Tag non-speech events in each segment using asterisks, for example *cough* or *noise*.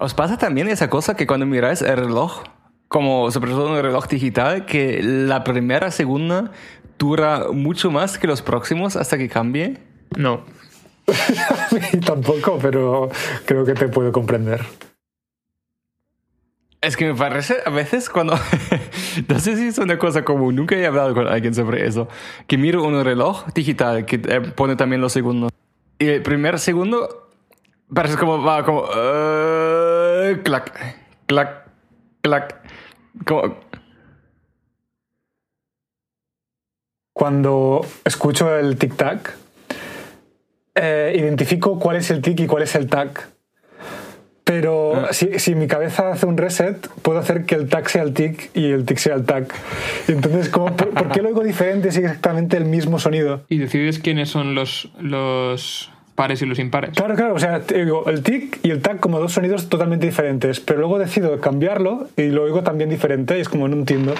¿Os pasa también esa cosa que cuando miráis el reloj, como sobre todo un reloj digital, que la primera, segunda dura mucho más que los próximos hasta que cambie? No. *laughs* A mí tampoco, pero creo que te puedo comprender. Es que me parece a veces cuando... *laughs* no sé si es una cosa común, nunca he hablado con alguien sobre eso. Que miro un reloj digital que eh, pone también los segundos. Y el primer segundo parece como... Va como... eh, clac, clac, clac. Como, Cuando escucho el tic-tac, eh, identifico cuál es el tic y cuál es el tac. Pero Ah. si, si mi cabeza hace un reset, puedo hacer que el tac sea el tic y el tic sea el tac. Entonces, ¿cómo, por, por qué lo oigo diferente si es exactamente el mismo sonido? Y decides quiénes son los, los pares y los impares. Claro, claro, o sea, digo, el tic y el tac como dos sonidos totalmente diferentes, pero luego decido cambiarlo y lo oigo también diferente y es como no entiendo.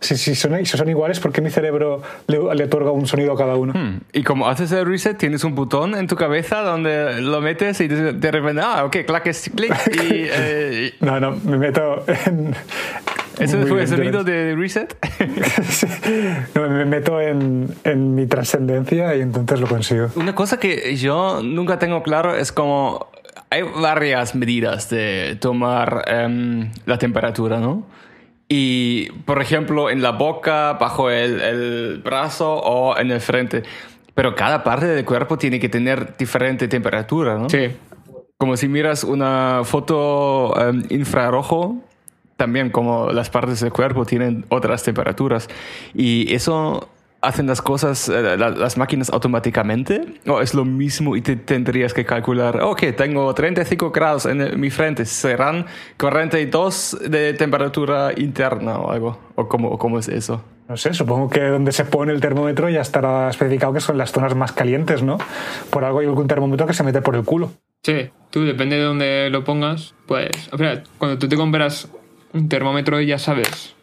Si, si, son, si son iguales, ¿por qué mi cerebro le, le otorga un sonido a cada uno? hmm. Y como haces el reset, tienes un botón en tu cabeza donde lo metes y de repente, ah, ok, clac, es clic. Y *laughs* eh, No, no, me meto en... ¿Eso fue el sonido de reset? *laughs* No, me meto en, en mi trascendencia y entonces lo consigo. Una cosa que yo nunca tengo claro es como hay varias medidas de tomar em, la temperatura, ¿no? Y, por ejemplo, en la boca, bajo el, el brazo o en el frente. Pero cada parte del cuerpo tiene que tener diferente temperatura, ¿no? Sí. Como si miras una foto em, infrarrojo, también como las partes del cuerpo tienen otras temperaturas. Y eso hacen las cosas, eh, la- las máquinas automáticamente. O es lo mismo y te tendrías que calcular, ok, tengo 35 grados en mi frente, serán 42 de temperatura interna o algo. ¿O cómo, cómo es eso? No sé, supongo que donde se pone el termómetro ya estará especificado que son las zonas más calientes, ¿no? Por algo hay algún termómetro que se mete por el culo. Sí, tú depende de dónde lo pongas, pues, o sea, cuando tú te compras un termómetro ya sabes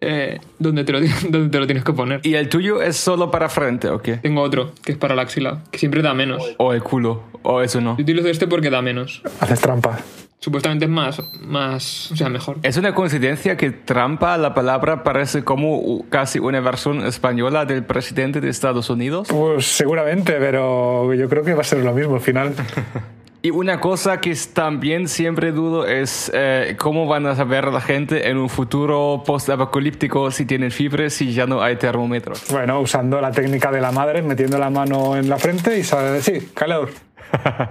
eh, dónde, te lo, *laughs* dónde te lo tienes que poner. ¿Y el tuyo es solo para frente o qué? Tengo otro, que es para la axila, que siempre da menos. ¿O el culo? ¿O eso no? Yo utilizo este porque da menos. Haces trampa. Supuestamente es más, más, o sea, mejor. Es una coincidencia que trampa la palabra parece como casi una versión española del presidente de Estados Unidos. Pues seguramente, pero yo creo que va a ser lo mismo al final. *laughs* Y una cosa que también siempre dudo es eh, cómo van a saber la gente en un futuro post-apocalíptico si tienen fiebre, si ya no hay termómetros. Bueno, usando la técnica de la madre, metiendo la mano en la frente y sabe, sí, calor. *laughs*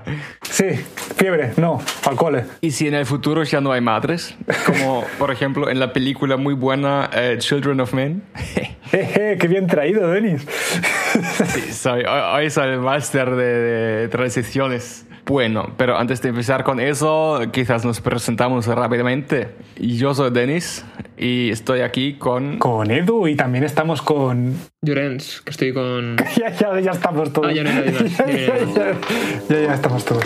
Sí, fiebre, no, al cole. Y si en el futuro ya no hay madres, como por ejemplo en la película muy buena eh, Children of Men. *laughs* Jeje, qué bien traído, Denis. Sí, soy, hoy, soy el máster de, de transiciones. Bueno, pero antes de empezar con eso, quizás nos presentamos rápidamente. Yo soy Denis y estoy aquí con... Con Edu y también estamos con... Llorens, que estoy con... *laughs* Ya, ya, ya estamos todos. Ah, ya no ya, Ya, *laughs* ya, ya, ya, ya, ya estamos todos.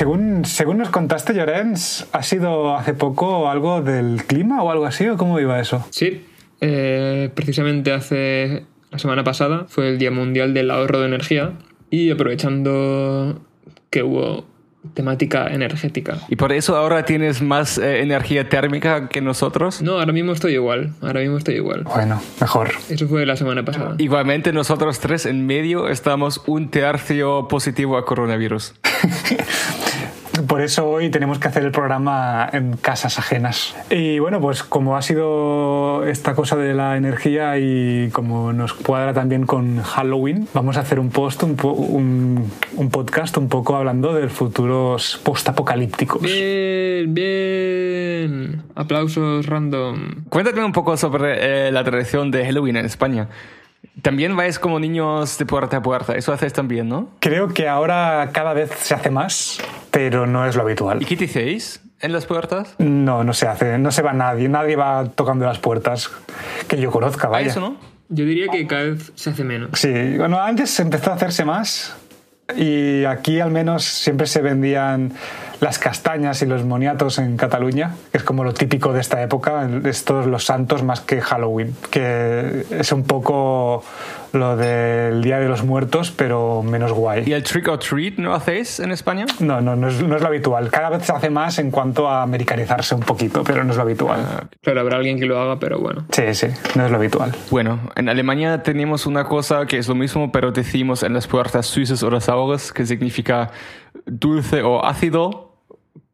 Según, según nos contaste, Llorens, ¿ha sido hace poco algo del clima o algo así? ¿O cómo iba eso? Sí, eh, precisamente hace la semana pasada fue el Día Mundial del Ahorro de Energía y aprovechando que hubo temática energética. Y por eso ahora tienes más eh, energía térmica que nosotros. No, ahora mismo estoy igual, ahora mismo estoy igual. Bueno, mejor. Eso fue la semana pasada. Igualmente nosotros tres en medio estamos un tercio positivo a coronavirus. *laughs* Por eso hoy tenemos que hacer el programa en casas ajenas. Y bueno, pues como ha sido esta cosa de la energía y como nos cuadra también con Halloween, vamos a hacer un post, un, po- un- un podcast un poco hablando de futuros post-apocalípticos. Bien, bien. Aplausos random. Cuéntame un poco sobre eh, la tradición de Halloween en España. También vais como niños de puerta a puerta. Eso haces también, ¿no? Creo que ahora cada vez se hace más, pero no es lo habitual. ¿Y qué decís en las puertas? No, no se hace, no se va nadie, nadie va tocando las puertas que yo conozca, ¿Ah, vaya. eso no? Yo diría que cada vez se hace menos. Sí, bueno, antes empezó a hacerse más y aquí al menos siempre se vendían las castañas y los moniatos en Cataluña, que es como lo típico de esta época, es todos los santos más que Halloween, que es un poco lo del Día de los Muertos, pero menos ¿Y guay. el trick or treat no hacéis en España? No, no, no es, no es lo habitual. Cada vez se hace más en cuanto a americanizarse un poquito, pero no es lo habitual. Claro, habrá alguien que lo haga, pero bueno. Sí, sí, no es lo habitual. Bueno, en Alemania tenemos una cosa que es lo mismo, pero decimos en las puertas süßes oder saures, que significa dulce o ácido,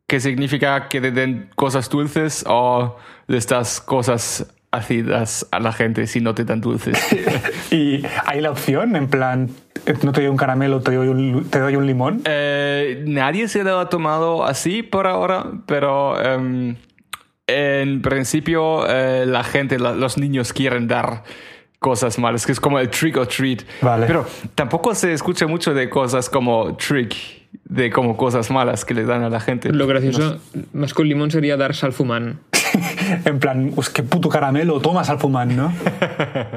que significa que te den cosas dulces o les das cosas ácidas a la gente si no te dan dulces. *laughs* Y hay la opción, en plan, no te doy un caramelo, te doy un, te doy un limón. Eh, nadie se lo ha tomado así por ahora, pero em, en principio eh, la gente, la- los niños quieren dar cosas malas, que es como el trick or treat. Vale. Pero tampoco se escucha mucho de cosas como trick, de como cosas malas que le dan a la gente. Lo gracioso, más con limón, sería dar salfumán. *laughs* En plan, pues qué puto caramelo, tomas al fumar, ¿no?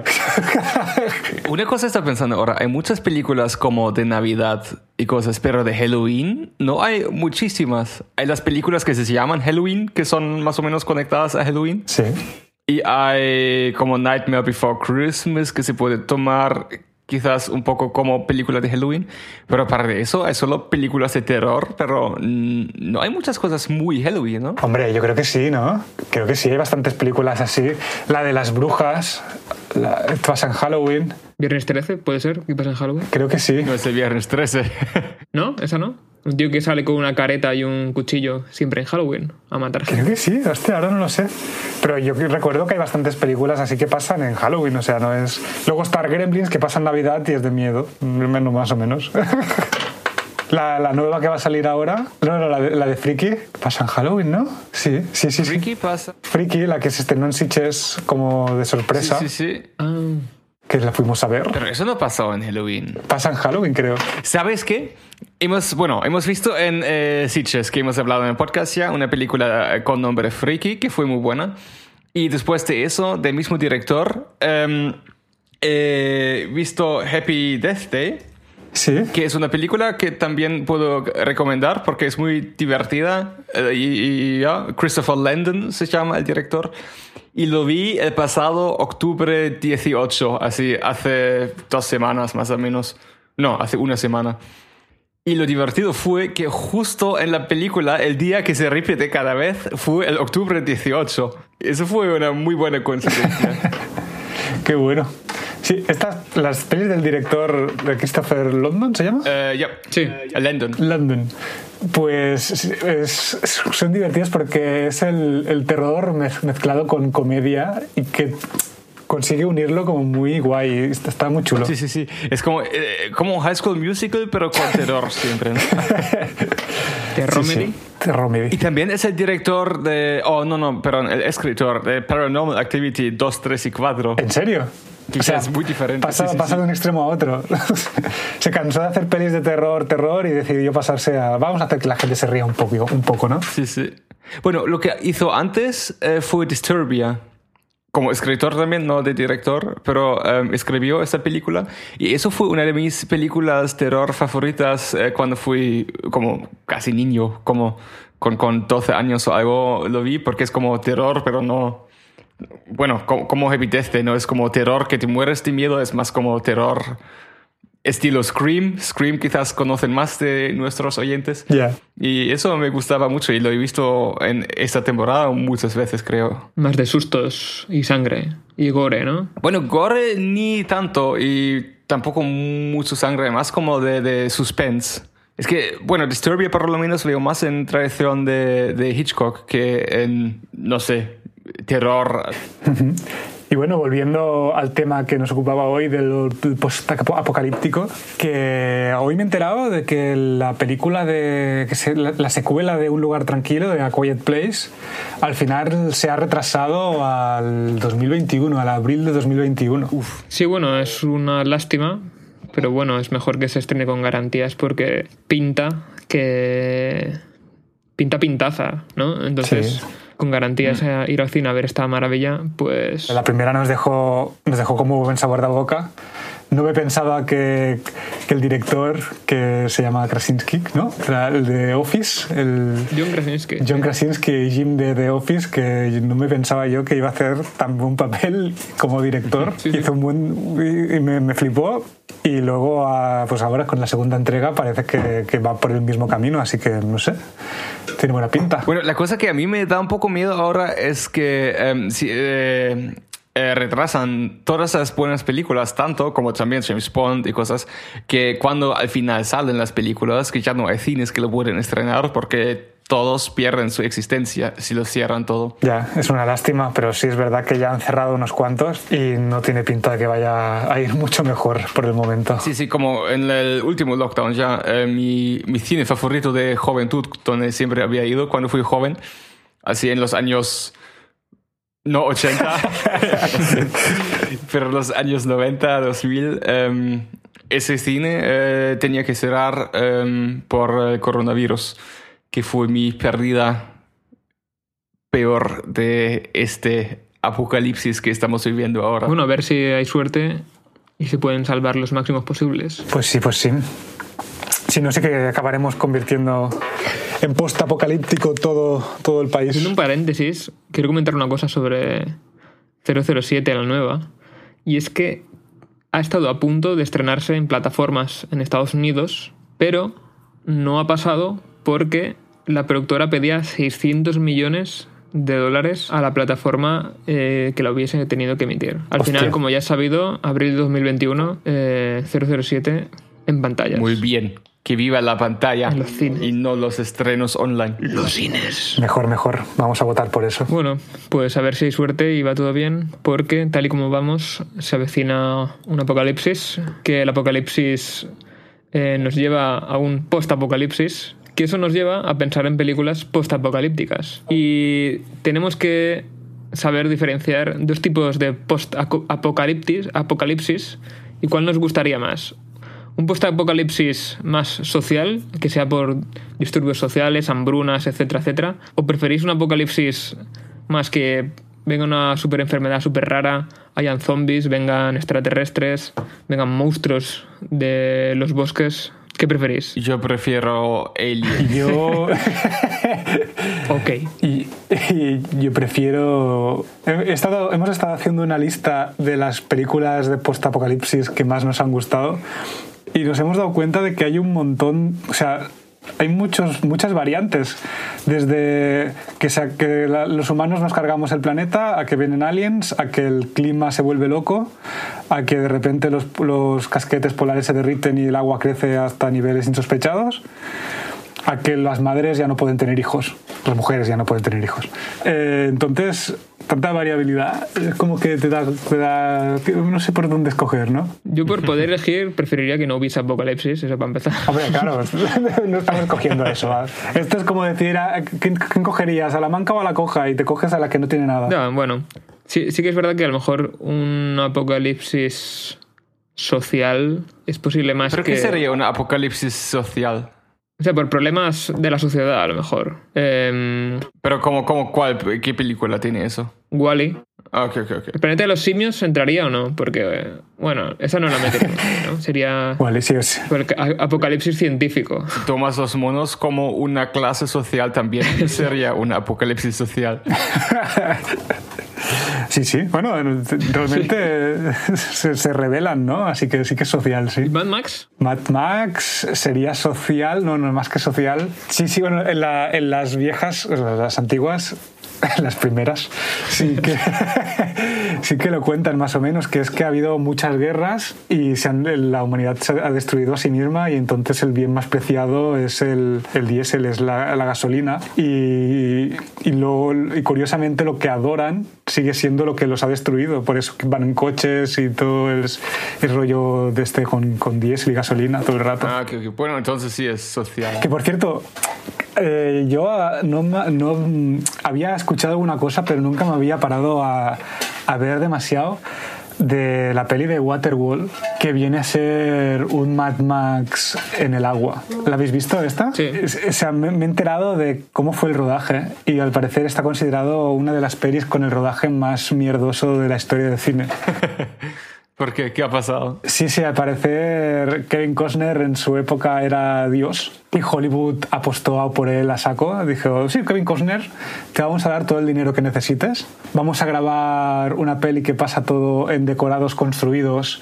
*laughs* Una cosa está pensando ahora, hay muchas películas como de Navidad y cosas, pero de Halloween no hay muchísimas. Hay las películas que se llaman Halloween, que son más o menos conectadas a Halloween. Sí. Y hay como Nightmare Before Christmas, que se puede tomar quizás un poco como película de Halloween. Pero aparte de eso, hay solo películas de terror, pero no hay muchas cosas muy Halloween, ¿no? Hombre, yo creo que sí, ¿no? Creo que sí, hay bastantes películas así. La de las brujas, la, pasa en Halloween, Viernes 13, ¿puede ser? ¿Qué pasa en Halloween? creo que sí. No es el viernes 13. *laughs* ¿No? ¿Esa no? Un tío que sale con una careta y un cuchillo siempre en Halloween a matar Creo gente. que sí, hostia, ahora no lo sé. Pero yo recuerdo que hay bastantes películas así que pasan en Halloween, o sea, no es... Luego está Gremlins que pasa en Navidad y es de miedo, menos más o menos. *laughs* La, la nueva que va a salir ahora, no, no, la de, la de Freaky, pasa en Halloween, ¿no? Sí, sí, sí. sí. Ricky pasa. Freaky, la que se estrenó en Sitges como de Sí, sorpresa, sí, sí. Ah, que la fuimos a ver. Pero eso no pasó en Halloween. Pasa en Halloween, creo. ¿Sabes qué? Hemos, bueno, hemos visto en eh, que hemos hablado en el podcast ya, una película eh, con nombre Freaky, que fue muy buena. Y después de eso, del mismo director, em, he visto Happy Death Day, Sí. que es una película que también puedo recomendar porque es muy divertida. eh, y, y ya, Christopher Landon se llama el director. Y lo vi el pasado octubre 18, así hace dos semanas más o menos. No, hace una semana. Y lo divertido fue que justo en la película, el día que se repite cada vez, fue el octubre 18. Eso fue una muy buena coincidencia. *laughs* Qué bueno. Sí, estas, las pelis del director de Christopher London, ¿se llama? Eh, ya, Sí. Eh, Landon. London. Pues es- es- son divertidas porque es el, el terror mez- mezclado con comedia y que consigue unirlo como muy guay. Está, está muy chulo. Sí, sí, sí. Es como, eh, como High School Musical, pero con *laughs* terror siempre, ¿no? *laughs* Terror Sí, Y también es el director de... Oh, no, no, perdón, el escritor de Paranormal Activity 2, 3 y 4. ¿En serio? Que es muy diferente, Pasa, sí, sí, pasa sí. de un extremo a otro. *laughs* se cansó de hacer pelis de terror, terror y decidió pasarse a. Vamos a hacer que la gente se ría un poco, un poco ¿no? Sí, sí. Bueno, lo que hizo antes eh, fue Disturbia. Como escritor también, no de director, pero eh, escribió esta película. Y eso fue una de mis películas terror favoritas eh, cuando fui como casi niño, como con, con 12 años o algo lo vi, porque es como terror, pero no... Bueno, como, como Day, no es como terror que te mueres de miedo, es más como terror estilo Scream. Scream quizás conocen más de nuestros oyentes. Ya. Y eso me gustaba mucho y lo he visto en esta temporada muchas veces, creo. Más de sustos y sangre y gore, ¿no? Bueno, gore ni tanto y tampoco mucho sangre, más como de, de suspense. Es que, bueno, Disturbia por lo menos veo más en tradición de, de Hitchcock que en, no sé, terror. Y bueno, volviendo al tema que nos ocupaba hoy del post-apocalíptico, que hoy me he enterado de que la película de. Que se, la, secuela de Un lugar tranquilo, de A Quiet Place, al final se ha retrasado al 2021, al abril de 2021. Uf. Sí, bueno, es una lástima, pero bueno, es mejor que se estrene con garantías porque pinta que. pinta pintaza, ¿no? Entonces con garantías a ir al cine a ver esta maravilla, pues... La primera nos dejó, nos dejó como buen sabor de boca. No me pensaba que, que, el director, que se llama Krasinski, ¿no? el de Office. El John Krasinski. John Krasinski y Jim de The Office, que no me pensaba yo que iba a hacer tan buen papel como director. *laughs* Hizo un buen... y me, me flipó. Y luego, pues ahora con la segunda entrega parece que, que, va por el mismo camino, así que no sé, tiene buena pinta. Bueno, la cosa que a mí me da un poco miedo ahora es que em, si, eh, eh, retrasan todas las buenas películas, tanto como también James Bond y cosas, que cuando al final salen las películas, que ya no hay cines que lo pueden estrenar porque todos pierden su existencia si lo cierran todo. Ya, es una lástima, pero sí es verdad que ya han cerrado unos cuantos y no tiene pinta de que vaya a ir mucho mejor por el momento. Sí, sí, como en el último lockdown ya, eh, mi, mi cine favorito de juventud, donde siempre había ido cuando fui joven, así en los años... No 80, pero los años 90, 2000, em, ese cine eh, tenía que cerrar em, por el coronavirus que fue mi pérdida peor de este apocalipsis que estamos viviendo ahora. Bueno, a ver si hay suerte y se pueden salvar los máximos posibles. Pues sí, pues sí. Si no sé que acabaremos convirtiendo en post-apocalíptico todo, todo el país. En un paréntesis, quiero comentar una cosa sobre 007, la nueva. Y es que ha estado a punto de estrenarse en plataformas en Estados Unidos, pero no ha pasado porque la productora pedía 600 millones de dólares a la plataforma eh, que la hubiese tenido que emitir. Al final, como ya has sabido, abril de 2021, 007 eh, en pantalla. Muy bien. Que viva la pantalla los cines. y no los estrenos online. Los cines. Mejor, mejor. Vamos a votar por eso. Bueno, pues a ver si hay suerte y va todo bien, porque tal y como vamos, se avecina un apocalipsis, que el apocalipsis eh, nos lleva a un post-apocalipsis, que eso nos lleva a pensar en películas post-apocalípticas. Y tenemos que saber diferenciar dos tipos de post-apocalipsis y cuál nos gustaría más. Un post-apocalipsis más social, que sea por disturbios sociales, hambrunas, etcétera, etcétera. ¿O preferís un apocalipsis más que venga una super enfermedad súper rara, hayan zombies, vengan extraterrestres, vengan monstruos de los bosques, ¿Qué preferís? Yo prefiero Alien. Yo. *laughs* ok. Y, yo prefiero. He estado, hemos estado haciendo una lista de las películas de post-apocalipsis que más nos han gustado y nos hemos dado cuenta de que hay un montón. O sea, hay muchos, muchas variantes, desde que, sea, que los humanos nos cargamos el planeta, a que vienen aliens, a que el clima se vuelve loco, a que de repente los, los casquetes polares se derriten y el agua crece hasta niveles insospechados a que las madres ya no pueden tener hijos, las mujeres ya no pueden tener hijos. Eh, entonces, tanta variabilidad, es como que te da, te da, no sé por dónde escoger, ¿no? Yo por poder elegir preferiría que no hubiese apocalipsis, eso para empezar. Hombre, claro, *laughs* no estamos escogiendo eso. Esto es como decir, ¿quién, ¿quién, cogerías? ¿A la manca o a la coja? Y te coges a la que no tiene nada. No, bueno, sí, sí que es verdad que a lo mejor un apocalipsis social es posible más ¿Pero que... qué sería un apocalipsis social? O sea, por problemas de la sociedad, a lo mejor. Eh, Pero, como, como, ¿cuál? ¿Qué película tiene eso? Wally. Ah, ok, ok, ok. ¿El planeta de los simios entraría o no? Porque, bueno, esa no la metería, ¿no? *laughs* Sería. Wally, sí, sí. Apocalipsis científico. Si tomas los monos como una clase social, también *laughs* sería un apocalipsis social. *laughs* Sí, sí, bueno, realmente *laughs* se, se, revelan, ¿no? Así que sí que es social, sí. ¿Y Mad Max? Mad Max sería social, no, no más que social. Sí, sí, bueno, en, la, en las viejas, las antiguas, *laughs* las primeras, sí que, *laughs* sí que lo cuentan más o menos, que es que ha habido muchas guerras y se han, la humanidad se ha destruido a sí misma y entonces el bien más preciado es el, el diésel, es la, la gasolina y, y, lo, y curiosamente lo que adoran sigue siendo lo que los ha destruido, por eso van en coches y todo el, el rollo de este con, con diésel y gasolina todo el rato. Ah, que, que, bueno, entonces sí es social. Que por cierto, eh, yo no, no, había escuchado alguna cosa, pero nunca me había parado a, a, ver demasiado de la peli de Waterworld, que viene a ser un Mad Max en el agua. ¿La habéis visto esta? Sí. O sea, me, me he enterado de cómo fue el rodaje y al parecer está considerado una de las pelis con el rodaje más mierdoso de la historia del cine. *laughs* ¿Por qué? ¿Qué ha pasado? Sí, sí, al parecer Kevin Costner en su época era Dios y Hollywood apostó por él a saco. Dijo, sí, Kevin Costner, te vamos a dar todo el dinero que necesites. Vamos a grabar una peli que pasa todo en decorados construidos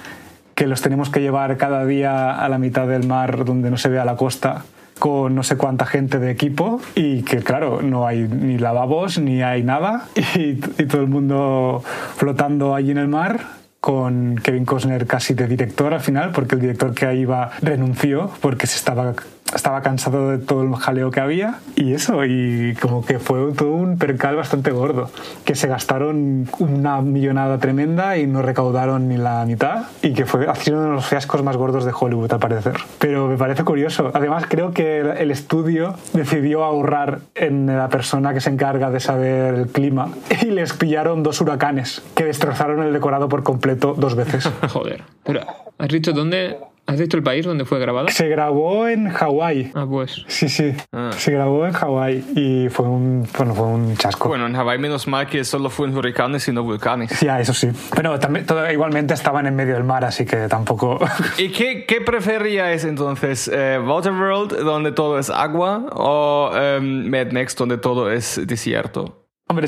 que los tenemos que llevar cada día a la mitad del mar donde no se vea la costa con no sé cuánta gente de equipo y que claro, no hay ni lavabos ni hay nada *laughs* y, y todo el mundo flotando allí en el mar con Kevin Costner casi de director al final, porque el director que ahí iba renunció porque se estaba, estaba cansado de todo el jaleo que había. Y eso, y como que fue todo un percal bastante gordo, que se gastaron una millonada tremenda y no recaudaron ni la mitad, y que fue uno de los fiascos más gordos de Hollywood, al parecer. Pero me parece curioso. Además, creo que el estudio decidió ahorrar en la persona que se encarga de saber el clima *laughs* y les pillaron dos huracanes que destrozaron el decorado por completo dos veces. *laughs* Joder. Pero, ¿has dicho dónde? ¿Has dicho el país donde fue grabado? Se grabó en Hawái. Ah, pues. Sí, sí. Ah. Se grabó en Hawái y fue un, bueno, fue un chasco. Bueno, en Hawái menos mal que solo fue en huracanes y no volcanes. Ya, eso sí. Pero también, todo, igualmente estaban en medio del mar, así que tampoco... ¿Y qué, qué preferíais entonces? Eh, ¿Waterworld, donde todo es agua, o eh, Mad Max, donde todo es desierto? Hombre,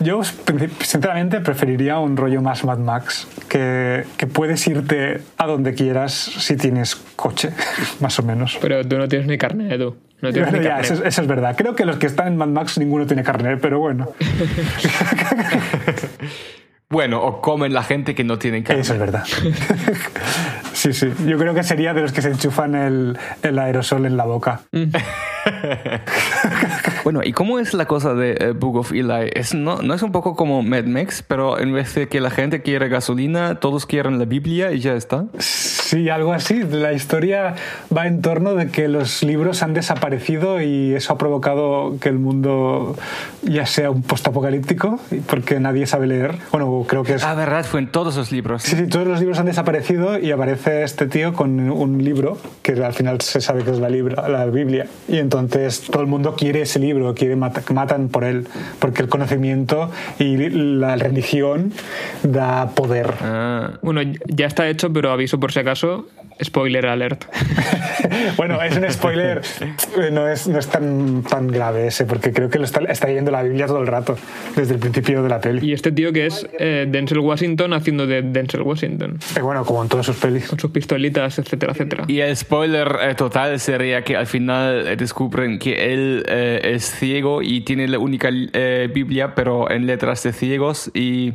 yo sinceramente preferiría un rollo más Mad Max, que, que, puedes irte a donde quieras si tienes coche, *laughs* más o menos. Pero tú no tienes ni carnet, Edu. No tienes bueno, ni *laughs* ya, carnet. eso, eso, es verdad. Creo que los que están en Mad Max ninguno tiene carnet, pero bueno. *laughs* bueno, o comen la gente que no tiene carnet. Eso es verdad. sí, sí. Yo creo que sería de los que se enchufan el, el aerosol en la boca. Bueno, ¿y cómo es la cosa de uh, Book of Eli? Es, no, no es un poco como Mad Max, pero en vez de que la gente quiere gasolina, todos quieren la Biblia y ya está. Sí, algo así. La historia va en torno de que los libros han desaparecido y eso ha provocado que el mundo ya sea un postapocalíptico porque nadie sabe leer. Bueno, creo que es... Ah, verdad, fue en todos los libros. Sí, sí, todos los libros han desaparecido y aparece este tío con un libro que al final se sabe que es la, libra, la Biblia. Y entonces todo el mundo quiere ese libro, quiere mat matan por él, porque el conocimiento y la religión da poder. Ah. Bueno, ya está hecho, pero aviso por si acaso, spoiler alert. *laughs* bueno, es un spoiler, no es, no es tan, tan grave ese, porque creo que lo está, está leyendo la Biblia todo el rato, desde el principio de la peli. Y este tío que es eh, Denzel Washington haciendo de Denzel Washington. Eh, bueno, como en todas sus pelis. Con sus pistolitas, etcétera, etcétera. Y el spoiler eh, total sería que al final descubren que él eh, es ciego y tiene la única eh, Biblia, pero en letras de ciegos y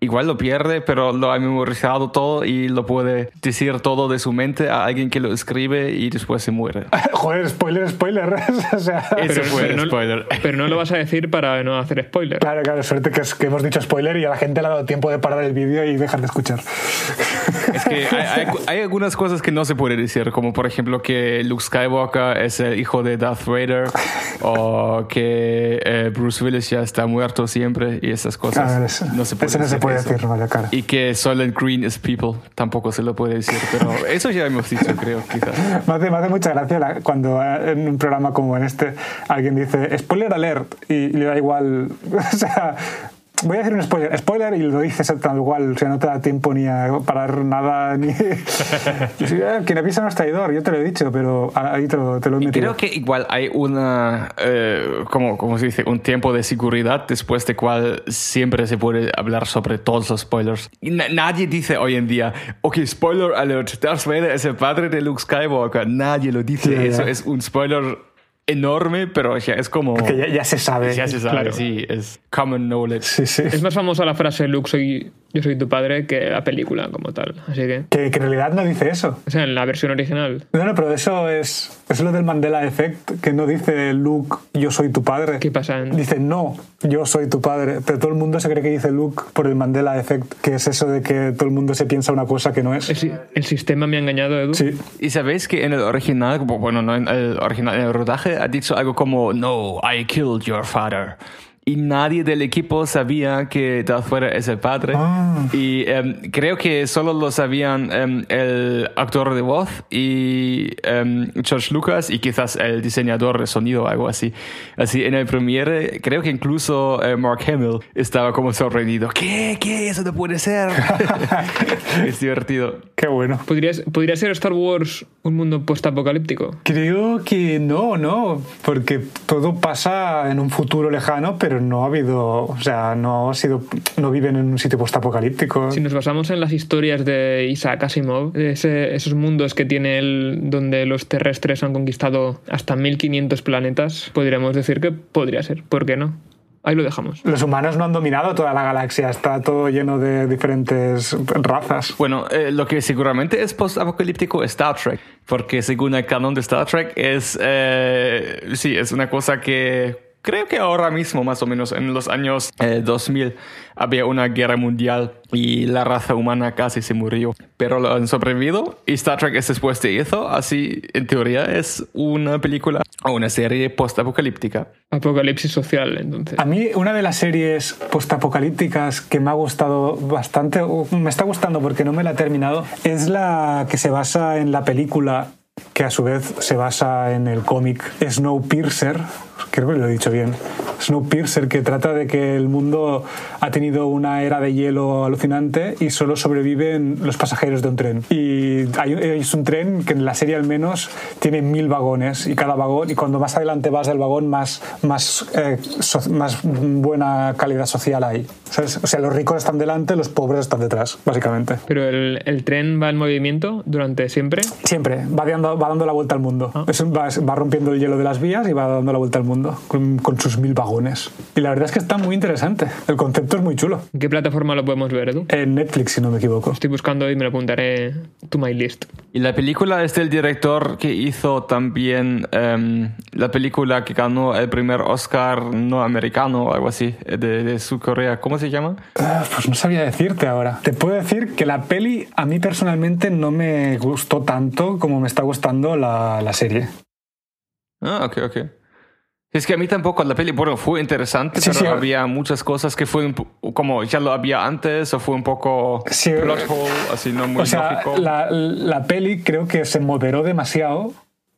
igual lo pierde, pero lo ha memorizado todo y lo puede decir todo de su mente a alguien que lo escribe y después se muere. *laughs* Joder, spoiler, spoiler. *laughs* o sea, Ese fue no, spoiler. Pero no lo vas a decir para no hacer spoiler. Claro, claro, suerte que, es, que hemos dicho spoiler y a la gente le ha dado tiempo de parar el vídeo y dejar de escuchar. Es que hay, hay, *laughs* hay, algunas cosas que no se puede decir, como por ejemplo que Luke Skywalker es el hijo de Darth Vader o que eh, Bruce Willis ya está muerto siempre y esas cosas. Ver, eso, no se puede eso no decir. se puede eso. decir, vaya cara. Y que Soylent Green is people, tampoco se lo puede decir, pero *laughs* eso ya hemos dicho, creo, quizás. Me hace, me hace mucha gracia la, cuando en un programa como en este alguien dice spoiler alert y, y le da igual, *laughs* o sea, voy a decir un spoiler, spoiler y lo dices tal igual, o sea, no te da tiempo ni a parar nada, ni... *laughs* Quien avisa no es traidor, yo te lo he dicho, pero ahí te lo, te lo he metido. creo que igual hay una, eh, como, como se dice, un tiempo de seguridad después de cual siempre se puede hablar sobre todos los spoilers. Y na nadie dice hoy en día, ok, spoiler alert, Darth Vader es el padre de Luke Skywalker. Nadie lo dice, Ya, ya. eso es un spoiler enorme, pero ya es como... Que ya, ya se sabe. ya se sabe, claro. sí, es common knowledge. Sí, sí. Es más famosa la frase Luke, soy, yo soy tu padre que la película como tal. Así que, Que, que en realidad no dice eso. o sea, en la versión original, No, no, pero eso es, es lo del Mandela Effect, que no dice Luke, yo soy tu padre. ¿qué pasa? En, Dice, no, yo soy tu padre. Pero todo el mundo se cree que dice Luke por el Mandela Effect, que es eso de que todo el mundo se piensa una cosa que no el, es. si- el sistema me ha engañado, Edu. Sí, Y sabéis que en el original, bueno, no en el original, en el rodaje dicho algo como, no, I killed your father. Y nadie del equipo sabía que Darth Vader es el padre. Ah. Y em, creo que solo lo sabían em, el actor de voz y em, George Lucas y quizás el diseñador de sonido o algo así. Así en el premiere, creo que incluso eh, Mark Hamill estaba como sorprendido. ¿Qué? ¿Qué? Eso no puede ser. *laughs* *laughs* es divertido. qué bueno. ¿Podría, ¿Podría ser Star Wars un mundo postapocalíptico? Creo que no, no, porque todo pasa en un futuro lejano, pero no ha habido, o sea, no ha sido, no viven en un sitio postapocalíptico. Si nos basamos en las historias de Isaac Asimov, ese- esos mundos que tiene él donde los terrestres han conquistado hasta 1500 planetas, podríamos decir que podría ser. ¿Por qué no? Ahí lo dejamos. Los humanos no han dominado toda la galaxia, está todo lleno de diferentes razas. Bueno, eh, lo que seguramente es post-apocalíptico es Star Trek, porque según el canon de Star Trek es, eh, sí, es una cosa que creo que ahora mismo, más o menos en los años eh, 2000, había una guerra mundial y la raza humana casi se murió, pero lo han sobrevivido y Star Trek es después de eso, así en teoría es una película o una serie post-apocalíptica. Apocalipsis social, entonces. A mí una de las series postapocalípticas que me ha gustado bastante, o me está gustando porque no me la he terminado, es la que se basa en la película que a su vez se basa en el cómic Snowpiercer, creo que lo he dicho bien, Snowpiercer, que trata de que el mundo ha tenido una era de hielo alucinante y solo sobreviven los pasajeros de un tren. Y hay, es un tren que en la serie al menos tiene mil vagones y cada vagón, y cuando más adelante vas del vagón, más, más, eh, so- más buena calidad social hay. ¿sabes? O sea, los ricos están delante, los pobres están detrás, básicamente. Pero el, el tren va en movimiento durante siempre. Siempre, va dando, va dando la vuelta al mundo. Es un- va, va rompiendo el hielo de las vías y va dando la vuelta al mundo con, con sus mil vagones. Y la verdad es que está muy interesante. El concepto es muy chulo. ¿En qué plataforma lo podemos ver, Edu? En Netflix, si no me equivoco. Estoy buscando y me lo apuntaré to my list. Y la película es del director que hizo también em, la película que ganó el primer Oscar no americano o algo así, de, de Corea. ¿Cómo se llama? Ah, Pues no sabía decirte ahora. Te puedo decir que la peli a mí personalmente no me gustó tanto como me está gustando la, la serie. Ah, ok, ok. Es que a mí tampoco la peli, bueno, fue interesante, Sí, pero sí. había muchas cosas que fue como ya lo había antes o fue un poco Sí, plot hole, así no muy o sea, la, la peli creo que se moderó demasiado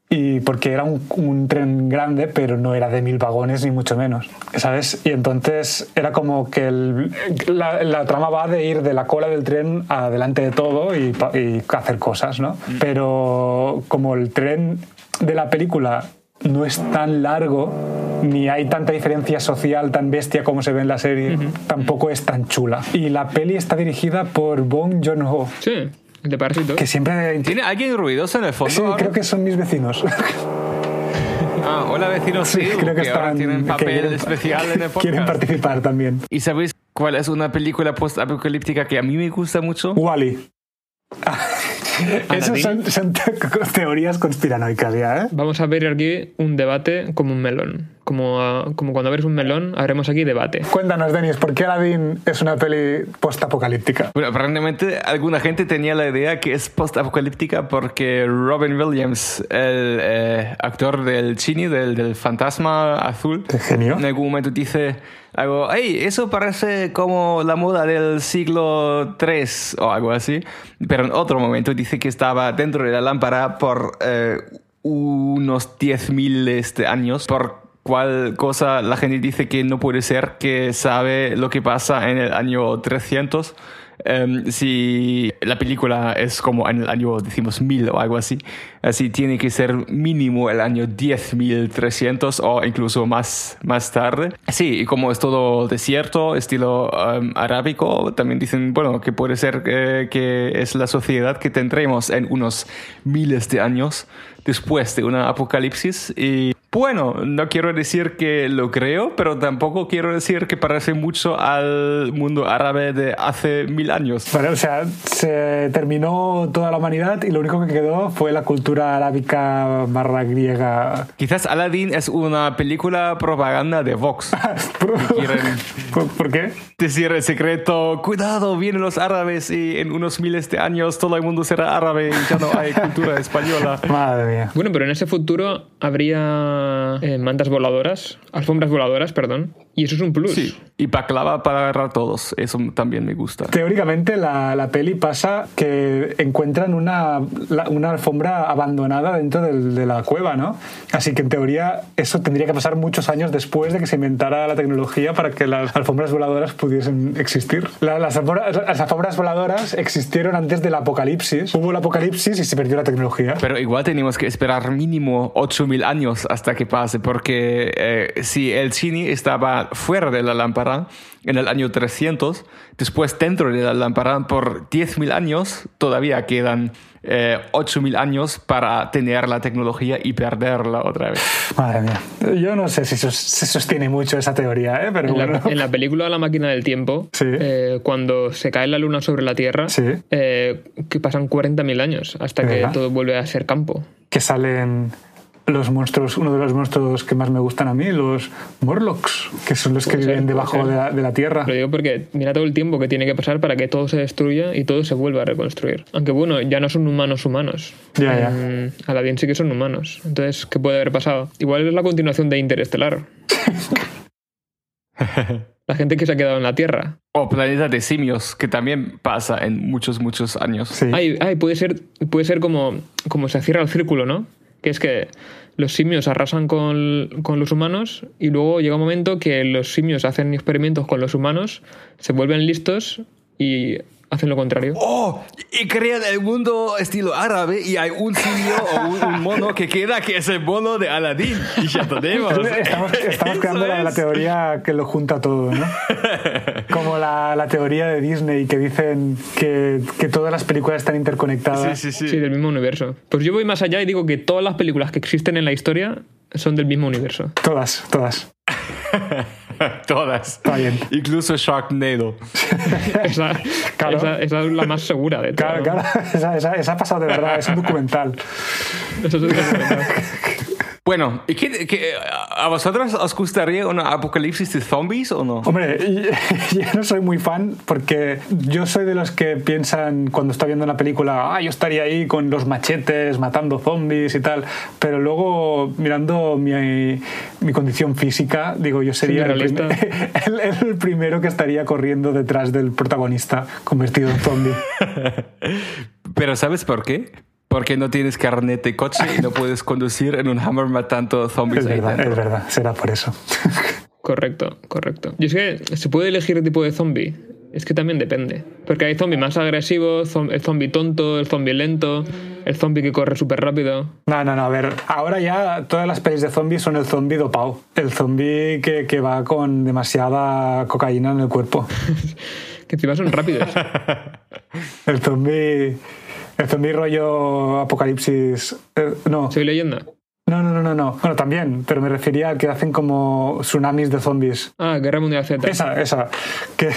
y porque era un, un tren grande, pero no era de mil vagones ni mucho menos, ¿sabes? Y entonces era como que el- la, la trama va de ir de la cola del tren adelante de todo y, y hacer cosas, ¿no? Pero como el tren de la película no es tan largo ni hay tanta diferencia social tan bestia como se ve en la serie, tampoco es tan chula. Y la peli está dirigida por Bong Joon-ho, Sí, el de Parásitos. que siempre... ¿Tiene alguien ruidoso en el fondo? Sí, ahora? creo que son mis vecinos. Ah, hola vecinos, sí, creo que que ahora están... tienen que papel quieren- especial en el *laughs* podcast. Quieren participar también. ¿Y sabéis cuál es una película post-apocalíptica que a mí me gusta mucho? Wally. *laughs* Esas son, son te- *laughs* teorías conspiranoicas ya, ¿eh? Vamos a ver aquí un debate como un melón. Como, ah, como cuando abres un melón, haremos aquí debate. Cuéntanos, Denis, ¿por qué Aladdin es una peli postapocalíptica? Bueno, aparentemente alguna gente tenía la idea que es post-apocalíptica porque Robin Williams, el eh, actor del Chini, del, del fantasma azul, Qué genio. en algún momento dice algo, hey, eso parece como la moda del siglo III o algo así, pero en otro momento dice que estaba dentro de la lámpara por eh, unos 10.000 de años, por cual cosa la gente dice que no puede ser, que sabe lo que pasa en el año 300. em, si la película es como en el año, decimos, 1000 o algo así. Así tiene que ser mínimo el año 10.300 o incluso más, más tarde. Sí, y como es todo desierto, estilo um, arábico, también dicen, bueno, que puede ser que, que es la sociedad que tendremos en unos miles de años después de una apocalipsis. Y bueno, no quiero decir que lo creo, pero tampoco quiero decir que parece mucho al mundo árabe de hace mil años. Bueno, o sea, se terminó toda la humanidad y lo único que quedó fue la cultura arábica barra griega. Quizás Aladdin es una película propaganda de Vox. *laughs* ¿Por, ¿Por qué? Decir el secreto, cuidado, vienen los árabes y en unos miles de años todo el mundo será árabe y ya no hay *laughs* cultura española. Madre mía. Bueno, pero en ese futuro habría eh, mantas voladoras, alfombras voladoras, perdón, y eso es un plus. Sí, y baklava para agarrar a todos, eso también me gusta. Teóricamente la, la peli pasa que encuentran una, la- una alfombra abandonada dentro del- de la cueva, ¿no? Así que en teoría eso tendría que pasar muchos años después de que se inventara la tecnología para que las alfombras voladoras pudiesen existir. La- las, alfombras, las alfombras voladoras existieron antes del apocalipsis. Hubo el apocalipsis y se perdió la tecnología. Pero igual tenemos que esperar mínimo 8000 años hasta que pase, porque eh, si el Chini estaba fuera de la lámpara en el año 300, después dentro de la lámpara por 10.000 años, todavía quedan eh, 8000 años para tener la tecnología y perderla otra vez. Madre mía. Yo no sé si se sostiene mucho esa teoría, ¿eh? pero En la, en la película La máquina del tiempo, Sí. eh, cuando se cae la luna sobre la Tierra, Sí. eh, que pasan 40.000 años hasta que ¿Verdad? todo vuelve a ser campo. que salen los monstruos, uno de los monstruos que más me gustan a mí, los Morlocks, que son los que Puede viven debajo de la, de la tierra. Lo digo porque mira todo el tiempo que tiene que pasar para que todo se destruya y todo se vuelva a reconstruir. Aunque bueno, ya no son humanos humanos. Ya, ya. Aladdin sí que son humanos. Entonces, ¿qué puede haber pasado? Igual es la continuación de Interestelar. *laughs* la gente que se ha quedado en la Tierra. O Planeta de Simios, que también pasa en muchos, muchos años. Sí. Ay, ay, puede ser, puede ser como, como se cierra el círculo, ¿no? Que es que los simios arrasan con, con los humanos y luego llega un momento que los simios hacen experimentos con los humanos, se vuelven listos y hacen lo contrario. Oh, y crean el mundo estilo árabe y hay un simio o un, un mono que queda que es el mono de Aladdin. Y ya tenemos. Estamos, creando la, teoría que lo junta todo, ¿no? *laughs* Como la, la teoría de Disney que dicen que, que todas las películas están interconectadas. Sí, sí, Sí, del mismo universo. Pues yo voy más allá y digo que todas las películas que existen en la historia son del mismo universo. Todas, todas. *laughs* Todas. Está bien. Incluso Sharknado. *laughs* Esa, Claro. esa- esa es la más segura de todas. Claro, claro. *laughs* Esa, esa- esa ha pasado de verdad, es un documental. Eso es documental. Bueno, ¿y qué, qué- ¿a vosotros os gustaría una apocalipsis de zombies o no? Hombre, *laughs* yo no soy muy fan porque yo soy de los que piensan cuando está viendo una película, ah, yo estaría ahí con los machetes matando zombies y tal, pero luego mirando mi, mi condición física, digo, yo sería el, realista. primer- *laughs* el- el primero que estaría corriendo detrás del protagonista convertido en zombie. *laughs* Pero ¿sabes por qué? Porque no tienes carnet de coche y no *laughs* puedes conducir en un Hammer matando zombies Es ahí verdad, dentro. es verdad, será por eso. *laughs* Correcto, correcto. Y es que se puede elegir el tipo de zombie. Es que también depende. Porque hay zombies más agresivos, el zombie tonto, el zombie lento, el zombie que corre súper rápido. No, no, no, a ver, ahora ya todas las pelis de zombies son el zombie dopado, el zombie que, que va con demasiada cocaína en el cuerpo. *laughs* Que encima son rápidos. El zombie. El zombie rollo apocalipsis. eh, no. Soy leyenda. no, no, no, no, no. Bueno, también, pero me refería al que hacen como tsunamis de zombies. Ah, Guerra Mundial Z. Esa, esa. Que,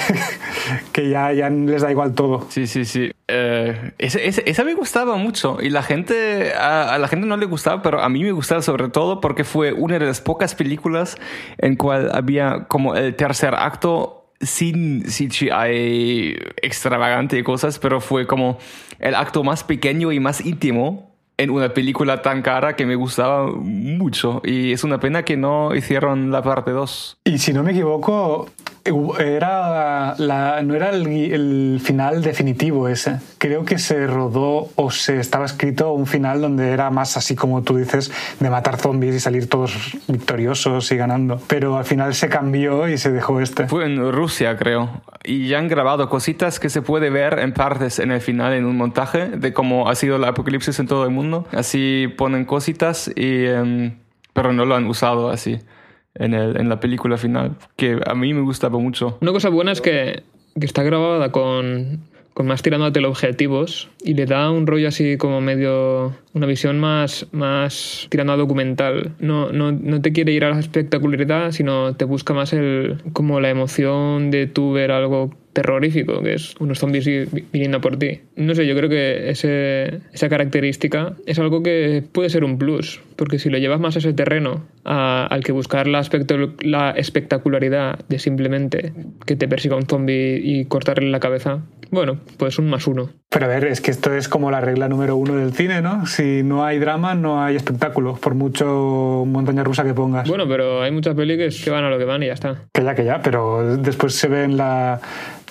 que ya, ya les da igual todo. Sí, sí, sí. Eh, ese- esa me gustaba mucho y la gente, a, a la gente no le gustaba, pero a mí me gustaba sobre todo porque fue una de las pocas películas en cual había como el tercer acto sin CGI extravagante cosas, pero fue como el acto más pequeño y más íntimo en una película tan cara que me gustaba mucho y es una pena que no hicieron la parte 2. Y si no me equivoco, Era la, no era el, el, final definitivo ese. Creo que se rodó o se estaba escrito un final donde era más así como tú dices, de matar zombies y salir todos victoriosos y ganando. Pero al final se cambió y se dejó este. Fue en Rusia, creo. Y ya han grabado cositas que se puede ver en partes en el final, en un montaje de cómo ha sido el apocalipsis en todo el mundo. Así ponen cositas y... Em, pero no lo han usado así en, el, en la película final, que a mí me gustaba mucho. Una cosa buena es que, está grabada con, más tirando a teleobjetivos y le da un rollo así como medio una visión más, tirando a documental. No, no, no, te quiere ir a la espectacularidad, sino te busca más el como la emoción de tú ver algo terrorífico, que es unos zombies viniendo por ti. No sé, yo creo que esa característica es algo que puede ser un plus, porque si lo llevas más a ese terreno, al que buscar la, la espectacularidad de simplemente que te persiga un zombie y cortarle la cabeza, bueno, pues un más uno. Pero a ver, es que esto es como la regla número uno del cine, ¿no? Si no hay drama, no hay espectáculo, por mucho montaña rusa que pongas. Bueno, pero hay muchas películas que van a lo que van y ya está. Que ya, que ya, pero después se ve en la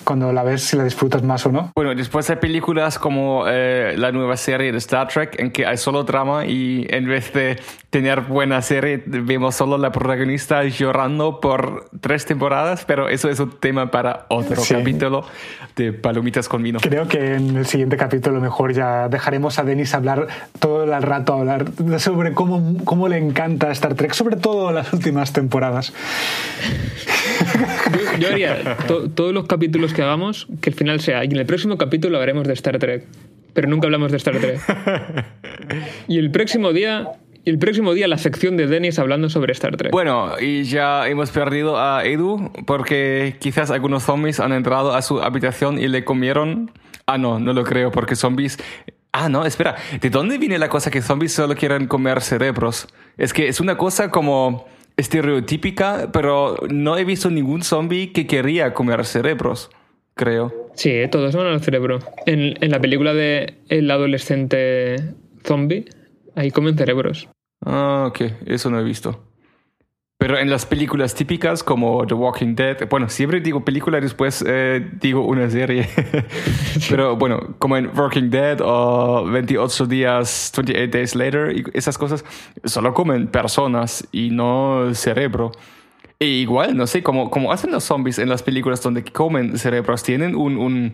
cuando la ves si la disfrutas más o no. Bueno, después hay películas como eh, la nueva serie de Star Trek en que hay solo drama y en vez de tener buena serie vemos solo la protagonista llorando por tres temporadas, pero eso es un tema para otro capítulo de Palomitas con vino. Creo que en el siguiente capítulo mejor ya dejaremos a Denis hablar todo el rato hablar sobre cómo, cómo le encanta Star Trek, sobre todo las últimas temporadas. Yo, haría todos los capítulos que hagamos, que el final sea, y en el próximo capítulo hablaremos de Star Trek, pero nunca hablamos de Star Trek. *laughs* Y el próximo día el próximo día la sección de Dennis hablando sobre Star Trek. Bueno, y ya hemos perdido a Edu porque quizás algunos zombies han entrado a su habitación y le comieron. Ah, no, no lo creo porque zombies... Ah, no, espera. ¿De dónde viene la cosa que zombies solo quieren comer cerebros? Es que es una cosa como estereotípica, pero no he visto ningún zombie que quería comer cerebros, creo. Sí, todos van al cerebro. En, en la película de El adolescente zombie, ahí comen cerebros. Ah, ok, eso no he visto. Pero en las películas típicas como The Walking Dead, bueno, siempre digo película y después eh, digo una serie. *laughs* Pero bueno, como en Walking Dead o 28 días, 28 Days Later, y esas cosas, solo comen personas y no cerebro. E igual, no sé, como, como hacen los zombies en las películas donde comen cerebros, tienen un, un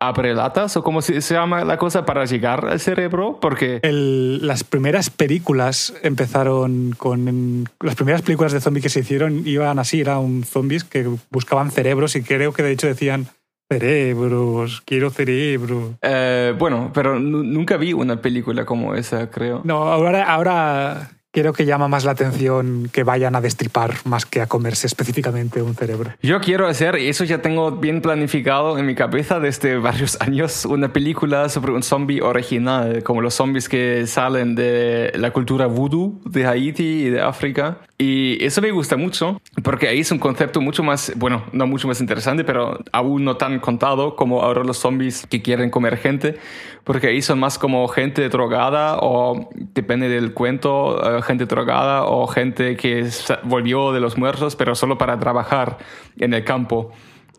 latas o cómo se llama la cosa para llegar al cerebro porque las primeras películas empezaron con las primeras películas de zombies que se hicieron iban así eran zombies que buscaban cerebros y creo que de hecho decían cerebros quiero cerebro eh, bueno pero nunca vi una película como esa creo. No ahora ahora creo que llama más la atención que vayan a destripar más que a comerse específicamente un cerebro. Yo quiero hacer, y eso ya tengo bien planificado en mi cabeza desde *laughs* varios años, una película sobre un zombie original, como los zombies que salen de la cultura voodoo de Haití y de África. Y eso me gusta mucho, porque ahí es un concepto mucho más, bueno, no mucho más interesante, pero aún no tan contado como ahora los zombies que quieren comer gente, porque ahí son más como gente drogada o depende del cuento, eh, gente drogada o gente que volvió de los muertos, pero solo para trabajar en el campo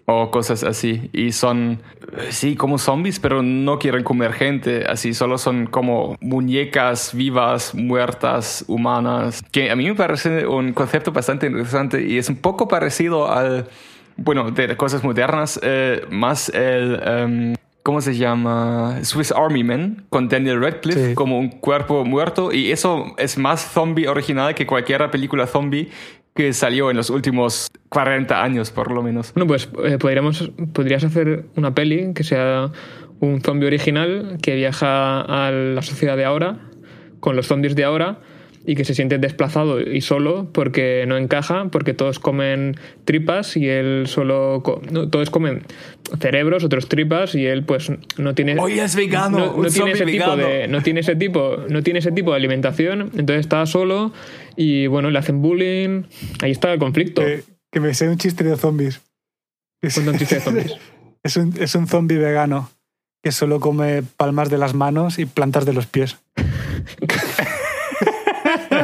o cosas así. Y son, sí, como zombies, pero no quieren comer gente, así, solo son como muñecas vivas, muertas, humanas, que a mí me parece un concepto bastante interesante y es un poco parecido al, bueno, de cosas modernas, eh, más el... Em, ¿cómo se llama? Swiss Army Man con Daniel Radcliffe como un cuerpo muerto y eso es más zombie original que cualquier película zombie que salió en los últimos 40 años, por lo menos. Bueno, pues eh, podríamos, podrías hacer una peli que sea un zombie original que viaja a la sociedad de ahora, con los zombies de ahora, y que se siente desplazado y solo porque no encaja, porque todos comen tripas y él solo... todos comen cerebros, otros tripas y él pues no tiene... Hoy es vegano, no, tiene ese tipo de, no tiene ese tipo no tiene ese tipo de alimentación, entonces está solo y bueno, le hacen bullying, ahí está el conflicto. que me sé un chiste de zombies. Es, un chiste de zombies. *laughs* es un, es un zombie vegano que solo come palmas de las manos y plantas de los pies.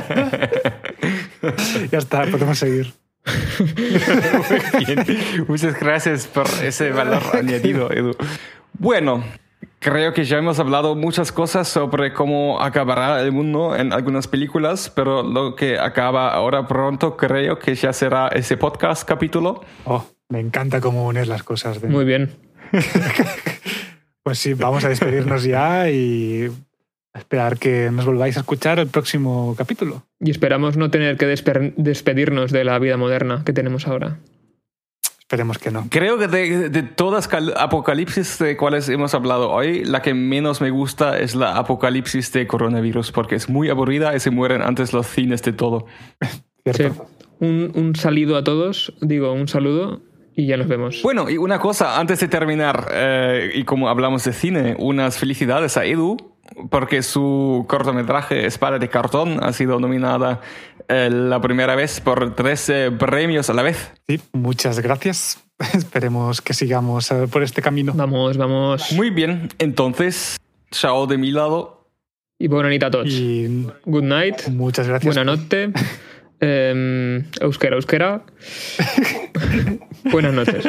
*laughs* ya está, podemos seguir. Muy bien. Muchas gracias por ese valor añadido, Edu. Bueno, creo que ya hemos hablado muchas cosas sobre cómo acabará el mundo en algunas películas, pero lo que acaba ahora pronto creo que ya será ese podcast capítulo. Oh, me encanta cómo unes las cosas. De... Muy bien. *laughs* pues sí, vamos a despedirnos ya y esperar que nos volváis a escuchar el próximo capítulo. Y esperamos no tener que despedirnos de la vida moderna que tenemos ahora. Esperemos que no. Creo que de, de todas apocalipsis de cuales hemos hablado hoy, la que menos me gusta es la apocalipsis de coronavirus, porque es muy aburrida y se mueren antes los cines de todo. ¿Cierto? Un, un salido a todos, digo, un saludo y ya nos vemos. Bueno, y una cosa, antes de terminar, eh, y como hablamos de cine, unas felicidades a Edu, porque su cortometraje Espada de Cartón ha sido nominada eh, la primera vez por tres premios a la vez. Sí, muchas gracias. *laughs* Esperemos que sigamos eh, por este camino. Vamos, vamos. Muy bien, entonces, chao de mi lado. Y buena noche a todos. Y Good night. Muchas gracias. Buena noche. *laughs* Eh, euskera, euskera. *laughs* Buenas noches.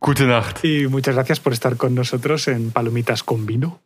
Gute Nacht. Y muchas gracias por estar con nosotros en Palomitas con Vino.